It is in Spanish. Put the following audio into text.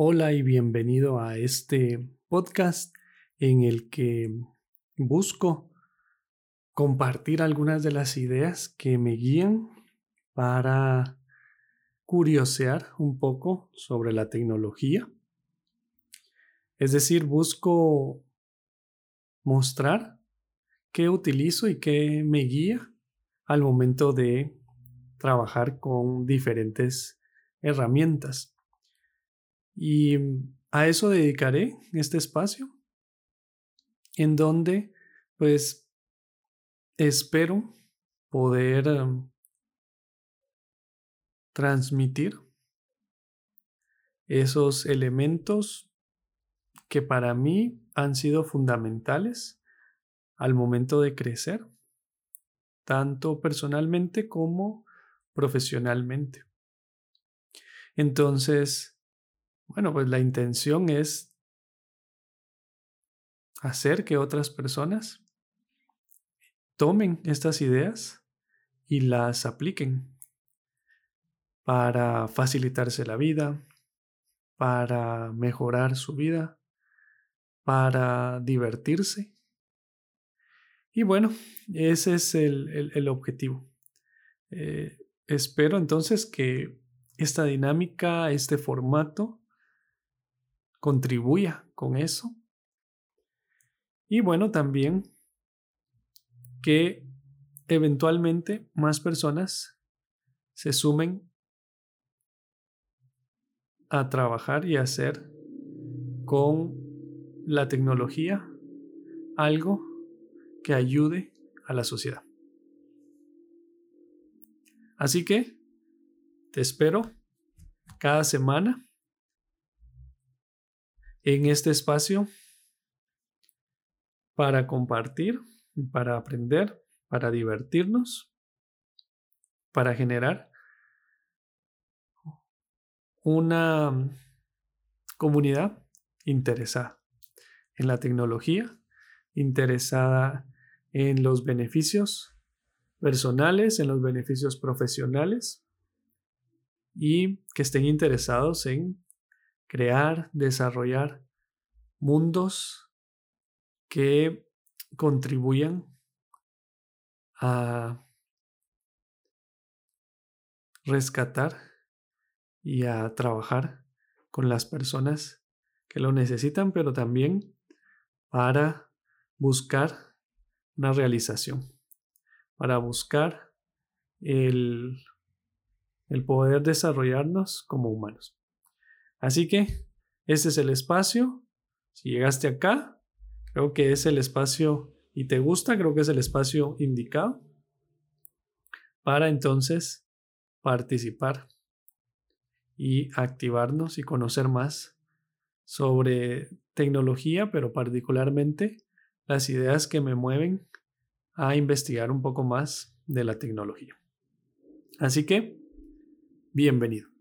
Hola y bienvenido a este podcast en el que busco compartir algunas de las ideas que me guían para curiosear un poco sobre la tecnología. Es decir, busco mostrar qué utilizo y qué me guía al momento de trabajar con diferentes herramientas. Y a eso dedicaré este espacio, en donde pues espero poder em, transmitir esos elementos que para mí han sido fundamentales al momento de crecer, tanto personalmente como profesionalmente. Entonces, bueno, pues la intención es hacer que otras personas tomen estas ideas y las apliquen para facilitarse la vida, para mejorar su vida, para divertirse. Y bueno, ese es el, objetivo. Eh, espero entonces que esta dinámica, este formato, contribuya con eso. Y bueno, también que eventualmente más personas se sumen a trabajar y hacer con la tecnología algo que ayude a la sociedad. Así que te espero cada semana en este espacio para compartir, para aprender, para divertirnos, para generar una comunidad interesada en la tecnología, interesada en los beneficios personales, en los beneficios profesionales y que estén interesados en crear, desarrollar mundos que contribuyan a rescatar y a trabajar con las personas que lo necesitan, pero también para buscar una realización, para buscar el, el poder desarrollarnos como humanos. Así que ese es el espacio. Si llegaste acá, creo que es el espacio y te gusta, creo que es el espacio indicado para entonces participar y activarnos y conocer más sobre tecnología, pero particularmente las ideas que me mueven a investigar un poco más de la tecnología. Así que, bienvenido.